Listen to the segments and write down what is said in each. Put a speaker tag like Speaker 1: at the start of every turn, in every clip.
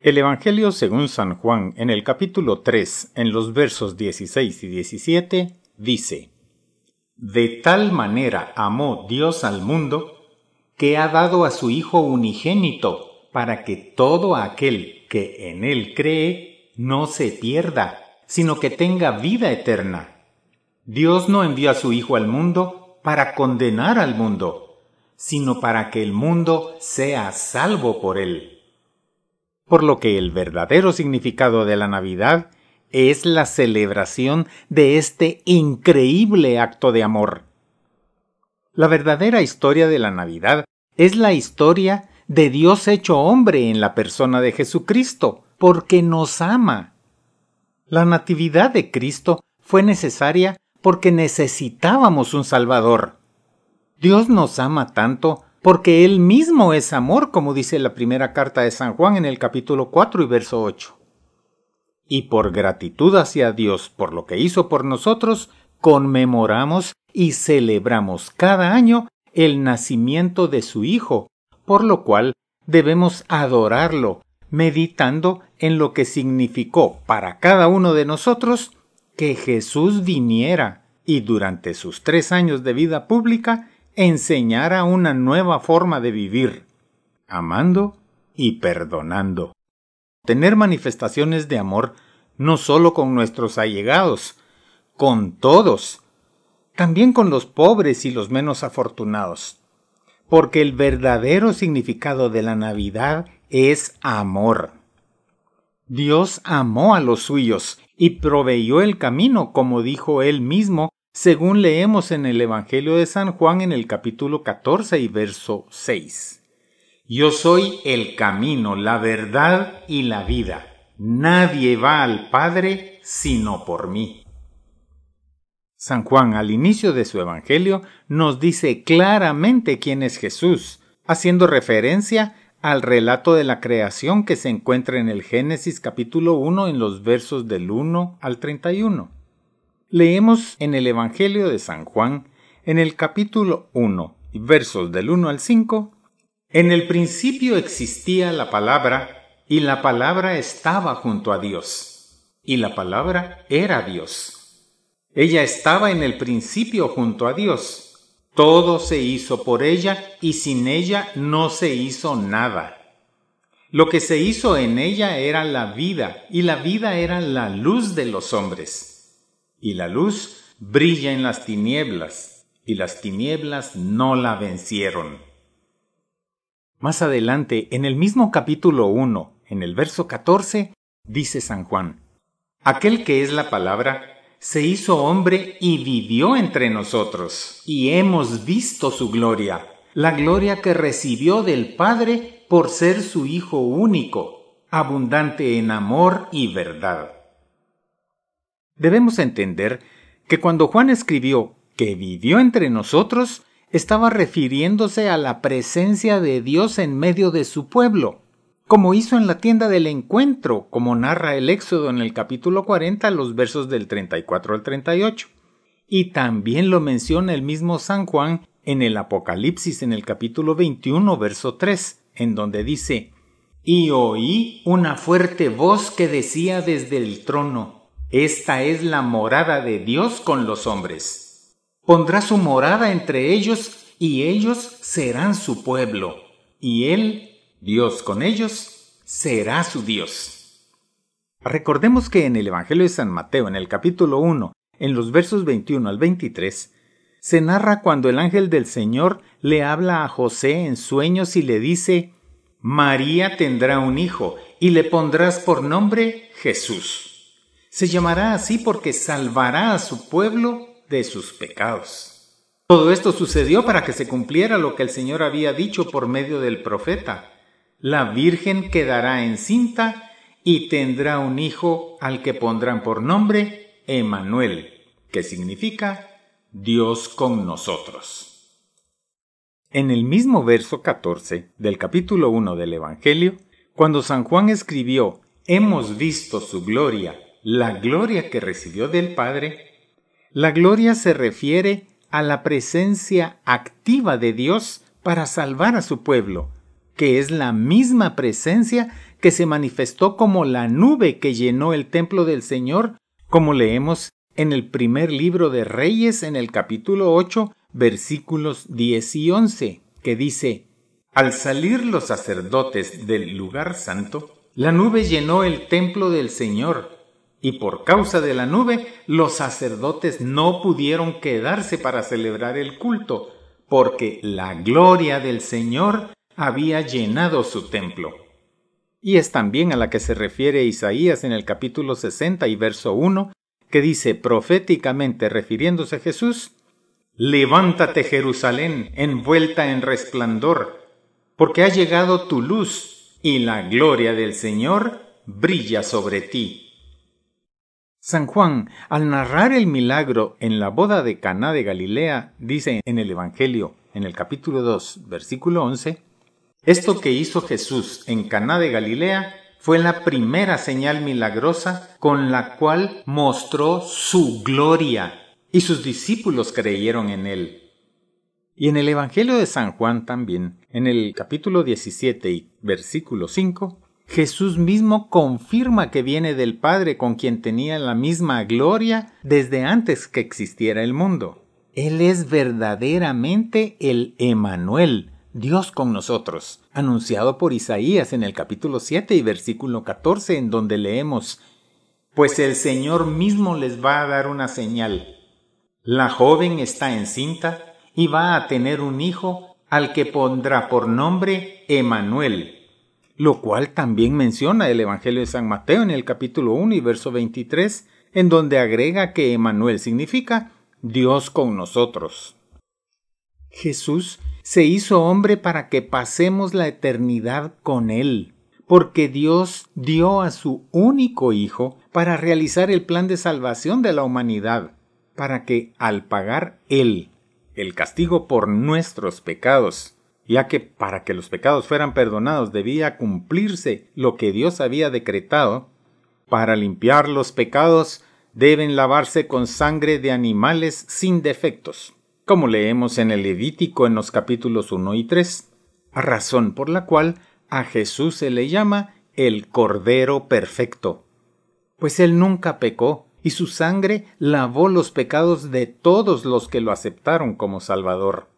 Speaker 1: El Evangelio según San Juan en el capítulo 3, en los versos 16 y 17, dice, De tal manera amó Dios al mundo, que ha dado a su Hijo unigénito, para que todo aquel que en él cree no se pierda, sino que tenga vida eterna. Dios no envió a su Hijo al mundo para condenar al mundo, sino para que el mundo sea salvo por él por lo que el verdadero significado de la Navidad es la celebración de este increíble acto de amor. La verdadera historia de la Navidad es la historia de Dios hecho hombre en la persona de Jesucristo, porque nos ama. La Natividad de Cristo fue necesaria porque necesitábamos un Salvador. Dios nos ama tanto porque Él mismo es amor, como dice la primera carta de San Juan en el capítulo 4 y verso 8. Y por gratitud hacia Dios por lo que hizo por nosotros, conmemoramos y celebramos cada año el nacimiento de su Hijo, por lo cual debemos adorarlo, meditando en lo que significó para cada uno de nosotros que Jesús viniera y durante sus tres años de vida pública enseñara una nueva forma de vivir, amando y perdonando. Tener manifestaciones de amor no solo con nuestros allegados, con todos, también con los pobres y los menos afortunados, porque el verdadero significado de la Navidad es amor. Dios amó a los suyos y proveyó el camino, como dijo él mismo según leemos en el Evangelio de San Juan en el capítulo 14 y verso 6. Yo soy el camino, la verdad y la vida. Nadie va al Padre sino por mí. San Juan al inicio de su Evangelio nos dice claramente quién es Jesús, haciendo referencia al relato de la creación que se encuentra en el Génesis capítulo 1 en los versos del 1 al 31. Leemos en el Evangelio de San Juan, en el capítulo 1, versos del 1 al 5, En el principio existía la palabra, y la palabra estaba junto a Dios, y la palabra era Dios. Ella estaba en el principio junto a Dios. Todo se hizo por ella, y sin ella no se hizo nada. Lo que se hizo en ella era la vida, y la vida era la luz de los hombres y la luz brilla en las tinieblas, y las tinieblas no la vencieron. Más adelante, en el mismo capítulo 1, en el verso 14, dice San Juan, Aquel que es la palabra, se hizo hombre y vivió entre nosotros, y hemos visto su gloria, la gloria que recibió del Padre por ser su Hijo único, abundante en amor y verdad. Debemos entender que cuando Juan escribió que vivió entre nosotros, estaba refiriéndose a la presencia de Dios en medio de su pueblo, como hizo en la tienda del encuentro, como narra el Éxodo en el capítulo 40, los versos del 34 al 38. Y también lo menciona el mismo San Juan en el Apocalipsis en el capítulo 21, verso 3, en donde dice, Y oí una fuerte voz que decía desde el trono, esta es la morada de Dios con los hombres. Pondrá su morada entre ellos y ellos serán su pueblo. Y Él, Dios con ellos, será su Dios. Recordemos que en el Evangelio de San Mateo, en el capítulo 1, en los versos 21 al 23, se narra cuando el ángel del Señor le habla a José en sueños y le dice, María tendrá un hijo y le pondrás por nombre Jesús se llamará así porque salvará a su pueblo de sus pecados. Todo esto sucedió para que se cumpliera lo que el Señor había dicho por medio del profeta. La Virgen quedará encinta y tendrá un hijo al que pondrán por nombre Emanuel, que significa Dios con nosotros. En el mismo verso 14 del capítulo 1 del Evangelio, cuando San Juan escribió Hemos visto su gloria la gloria que recibió del Padre, la gloria se refiere a la presencia activa de Dios para salvar a su pueblo, que es la misma presencia que se manifestó como la nube que llenó el templo del Señor, como leemos en el primer libro de Reyes en el capítulo 8, versículos 10 y 11, que dice, Al salir los sacerdotes del lugar santo, la nube llenó el templo del Señor, y por causa de la nube los sacerdotes no pudieron quedarse para celebrar el culto, porque la gloria del Señor había llenado su templo. Y es también a la que se refiere Isaías en el capítulo 60 y verso 1, que dice proféticamente refiriéndose a Jesús, Levántate Jerusalén, envuelta en resplandor, porque ha llegado tu luz, y la gloria del Señor brilla sobre ti. San Juan, al narrar el milagro en la boda de Caná de Galilea, dice en el Evangelio, en el capítulo 2, versículo 11, esto que hizo Jesús en Caná de Galilea fue la primera señal milagrosa con la cual mostró su gloria y sus discípulos creyeron en él. Y en el Evangelio de San Juan también, en el capítulo 17 y versículo 5, Jesús mismo confirma que viene del Padre con quien tenía la misma gloria desde antes que existiera el mundo. Él es verdaderamente el Emanuel, Dios con nosotros, anunciado por Isaías en el capítulo 7 y versículo 14, en donde leemos, Pues el Señor mismo les va a dar una señal. La joven está encinta y va a tener un hijo al que pondrá por nombre Emanuel, lo cual también menciona el Evangelio de San Mateo en el capítulo 1 y verso 23, en donde agrega que Emanuel significa Dios con nosotros. Jesús se hizo hombre para que pasemos la eternidad con Él, porque Dios dio a su único Hijo para realizar el plan de salvación de la humanidad, para que al pagar Él el castigo por nuestros pecados, ya que para que los pecados fueran perdonados debía cumplirse lo que Dios había decretado, para limpiar los pecados deben lavarse con sangre de animales sin defectos como leemos en el Levítico en los capítulos 1 y 3, razón por la cual a Jesús se le llama el Cordero Perfecto, pues él nunca pecó y su sangre lavó los pecados de todos los que lo aceptaron como Salvador.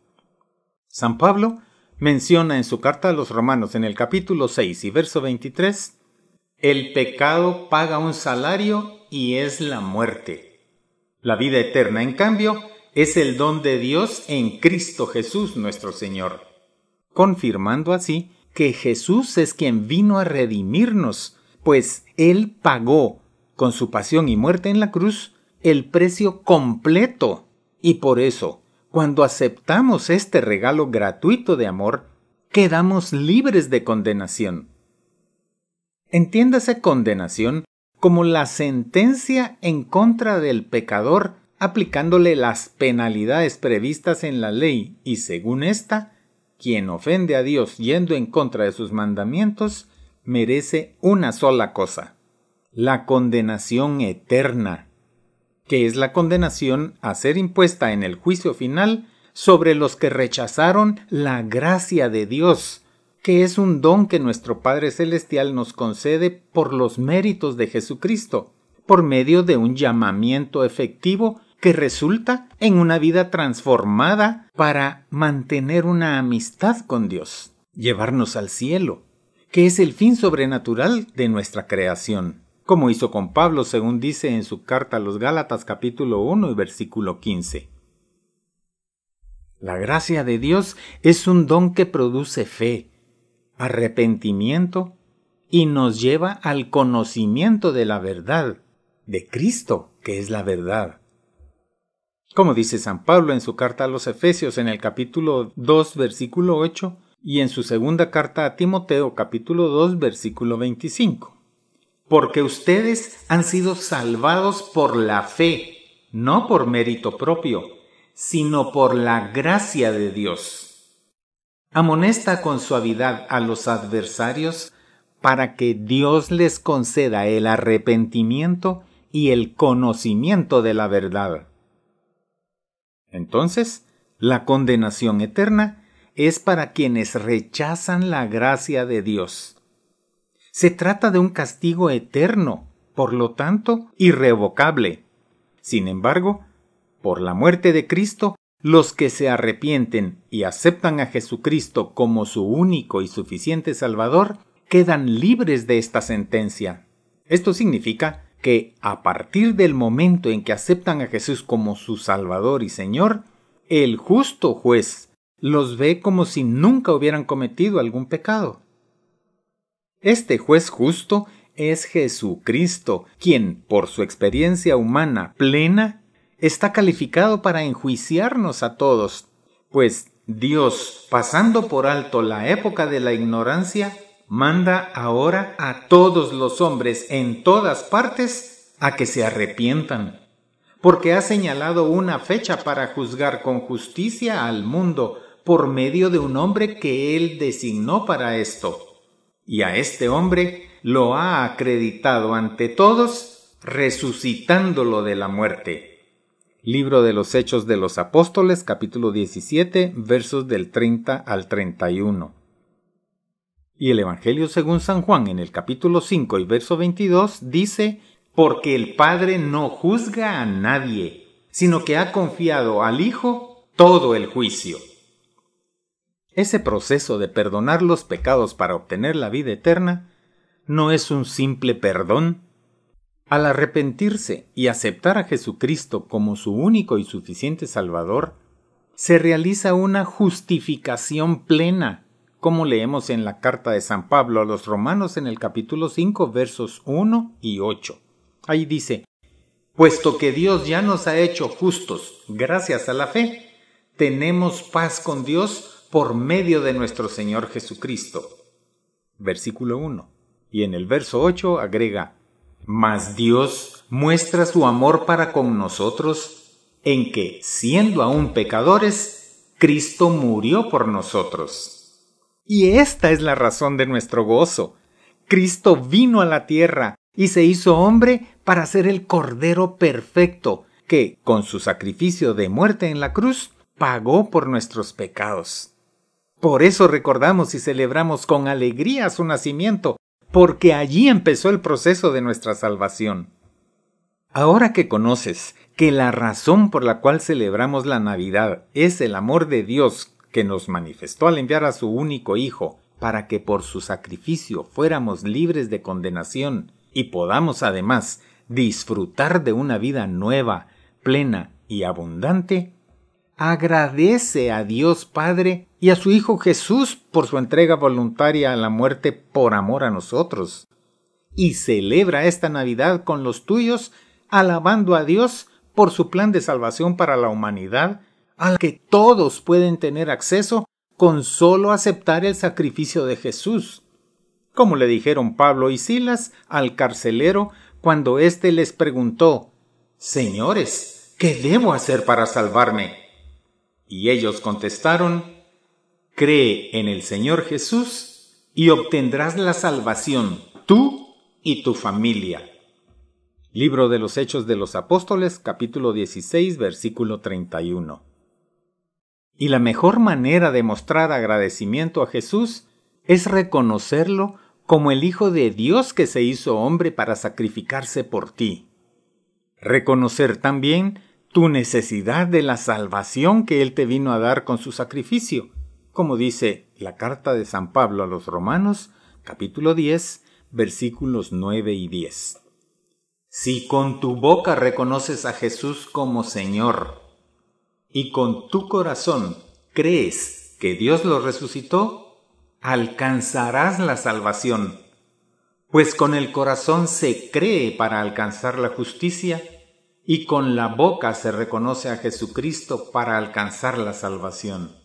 Speaker 1: San Pablo menciona en su carta a los romanos en el capítulo 6 y verso 23, el pecado paga un salario y es la muerte. La vida eterna, en cambio, es el don de Dios en Cristo Jesús nuestro Señor, confirmando así que Jesús es quien vino a redimirnos, pues Él pagó con su pasión y muerte en la cruz el precio completo. Y por eso, cuando aceptamos este regalo gratuito de amor, quedamos libres de condenación. Entiéndase condenación como la sentencia en contra del pecador aplicándole las penalidades previstas en la ley y según esta, quien ofende a Dios yendo en contra de sus mandamientos, merece una sola cosa, la condenación eterna, que es la condenación a ser impuesta en el juicio final sobre los que rechazaron la gracia de Dios, que es un don que nuestro Padre Celestial nos concede por los méritos de Jesucristo, por medio de un llamamiento efectivo que resulta en una vida transformada para mantener una amistad con Dios, llevarnos al cielo, que es el fin sobrenatural de nuestra creación, como hizo con Pablo según dice en su carta a los Gálatas capítulo 1 y versículo 15. La gracia de Dios es un don que produce fe, arrepentimiento y nos lleva al conocimiento de la verdad, de Cristo, que es la verdad. Como dice San Pablo en su carta a los Efesios en el capítulo 2 versículo 8 y en su segunda carta a Timoteo capítulo 2 versículo 25. Porque ustedes han sido salvados por la fe, no por mérito propio, sino por la gracia de Dios. Amonesta con suavidad a los adversarios para que Dios les conceda el arrepentimiento y el conocimiento de la verdad entonces, la condenación eterna es para quienes rechazan la gracia de Dios. Se trata de un castigo eterno, por lo tanto, irrevocable. Sin embargo, por la muerte de Cristo, los que se arrepienten y aceptan a Jesucristo como su único y suficiente Salvador quedan libres de esta sentencia. Esto significa que a partir del momento en que aceptan a Jesús como su Salvador y Señor, el justo juez los ve como si nunca hubieran cometido algún pecado. Este juez justo es Jesucristo, quien, por su experiencia humana plena, está calificado para enjuiciarnos a todos, pues Dios, pasando por alto la época de la ignorancia, manda ahora a todos los hombres en todas partes a que se arrepientan, porque ha señalado una fecha para juzgar con justicia al mundo por medio de un hombre que él designó para esto. Y a este hombre lo ha acreditado ante todos, resucitándolo de la muerte. Libro de los Hechos de los Apóstoles, capítulo 17, versos del 30 al 31. Y el Evangelio según San Juan en el capítulo 5 y verso 22 dice, porque el Padre no juzga a nadie, sino que ha confiado al Hijo todo el juicio. Ese proceso de perdonar los pecados para obtener la vida eterna no es un simple perdón, al arrepentirse y aceptar a Jesucristo como su único y suficiente Salvador, se realiza una justificación plena, como leemos en la carta de San Pablo a los romanos en el capítulo 5 versos 1 y 8. Ahí dice, Puesto que Dios ya nos ha hecho justos gracias a la fe, tenemos paz con Dios por medio de nuestro Señor Jesucristo. Versículo 1. Y en el verso 8 agrega, mas Dios muestra su amor para con nosotros en que, siendo aún pecadores, Cristo murió por nosotros. Y esta es la razón de nuestro gozo. Cristo vino a la tierra y se hizo hombre para ser el Cordero perfecto, que, con su sacrificio de muerte en la cruz, pagó por nuestros pecados. Por eso recordamos y celebramos con alegría su nacimiento, porque allí empezó el proceso de nuestra salvación. Ahora que conoces que la razón por la cual celebramos la Navidad es el amor de Dios que nos manifestó al enviar a su único Hijo para que por su sacrificio fuéramos libres de condenación y podamos además disfrutar de una vida nueva, plena y abundante, agradece a Dios Padre y a su Hijo Jesús por su entrega voluntaria a la muerte por amor a nosotros. Y celebra esta Navidad con los tuyos, alabando a Dios por su plan de salvación para la humanidad, al que todos pueden tener acceso con solo aceptar el sacrificio de Jesús. Como le dijeron Pablo y Silas al carcelero cuando éste les preguntó Señores, ¿qué debo hacer para salvarme? Y ellos contestaron, Cree en el Señor Jesús y obtendrás la salvación, tú y tu familia. Libro de los Hechos de los Apóstoles, capítulo 16, versículo 31. Y la mejor manera de mostrar agradecimiento a Jesús es reconocerlo como el Hijo de Dios que se hizo hombre para sacrificarse por ti. Reconocer también tu necesidad de la salvación que Él te vino a dar con su sacrificio, como dice la carta de San Pablo a los Romanos, capítulo 10, versículos 9 y 10. Si con tu boca reconoces a Jesús como Señor y con tu corazón crees que Dios lo resucitó, alcanzarás la salvación, pues con el corazón se cree para alcanzar la justicia, y con la boca se reconoce a Jesucristo para alcanzar la salvación.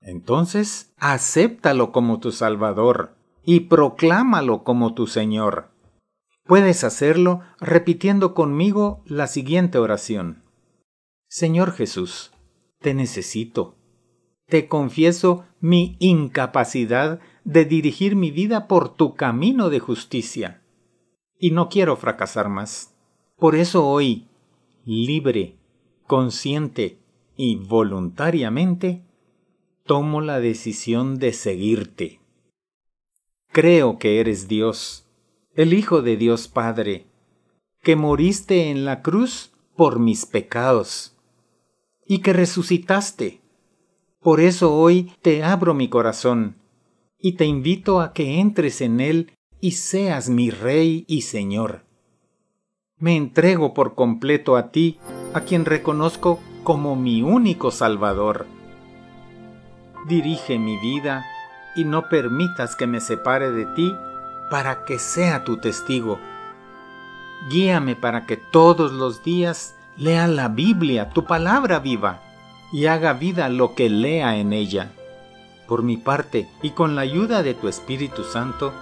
Speaker 1: Entonces, acéptalo como tu Salvador y proclámalo como tu Señor. Puedes hacerlo repitiendo conmigo la siguiente oración. Señor Jesús, te necesito. Te confieso mi incapacidad de dirigir mi vida por tu camino de justicia. Y no quiero fracasar más. Por eso hoy, libre, consciente y voluntariamente, tomo la decisión de seguirte. Creo que eres Dios, el Hijo de Dios Padre, que moriste en la cruz por mis pecados y que resucitaste. Por eso hoy te abro mi corazón y te invito a que entres en él y seas mi Rey y Señor. Me entrego por completo a ti, a quien reconozco como mi único Salvador. Dirige mi vida y no permitas que me separe de ti para que sea tu testigo. Guíame para que todos los días lea la Biblia, tu palabra viva, y haga vida lo que lea en ella. Por mi parte, y con la ayuda de tu Espíritu Santo,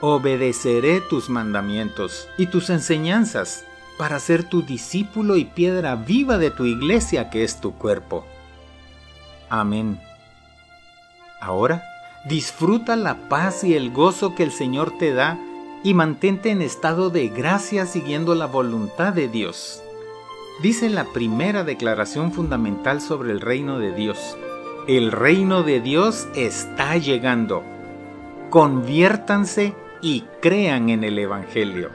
Speaker 1: obedeceré tus mandamientos y tus enseñanzas para ser tu discípulo y piedra viva de tu iglesia que es tu cuerpo. Amén. Ahora, disfruta la paz y el gozo que el Señor te da y mantente en estado de gracia siguiendo la voluntad de Dios. Dice la primera declaración fundamental sobre el reino de Dios. El reino de Dios está llegando. Conviértanse y crean en el Evangelio.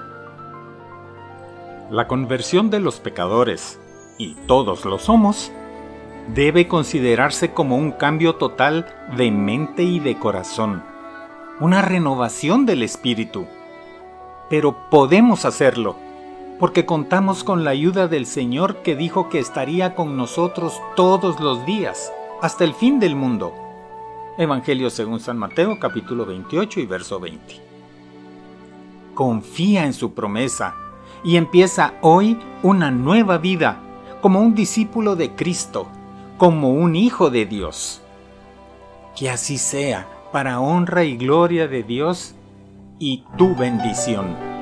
Speaker 1: La conversión de los pecadores, y todos lo somos, debe considerarse como un cambio total de mente y de corazón, una renovación del espíritu. Pero podemos hacerlo, porque contamos con la ayuda del Señor que dijo que estaría con nosotros todos los días, hasta el fin del mundo. Evangelio según San Mateo capítulo 28 y verso 20. Confía en su promesa y empieza hoy una nueva vida como un discípulo de Cristo como un hijo de Dios. Que así sea, para honra y gloria de Dios y tu bendición.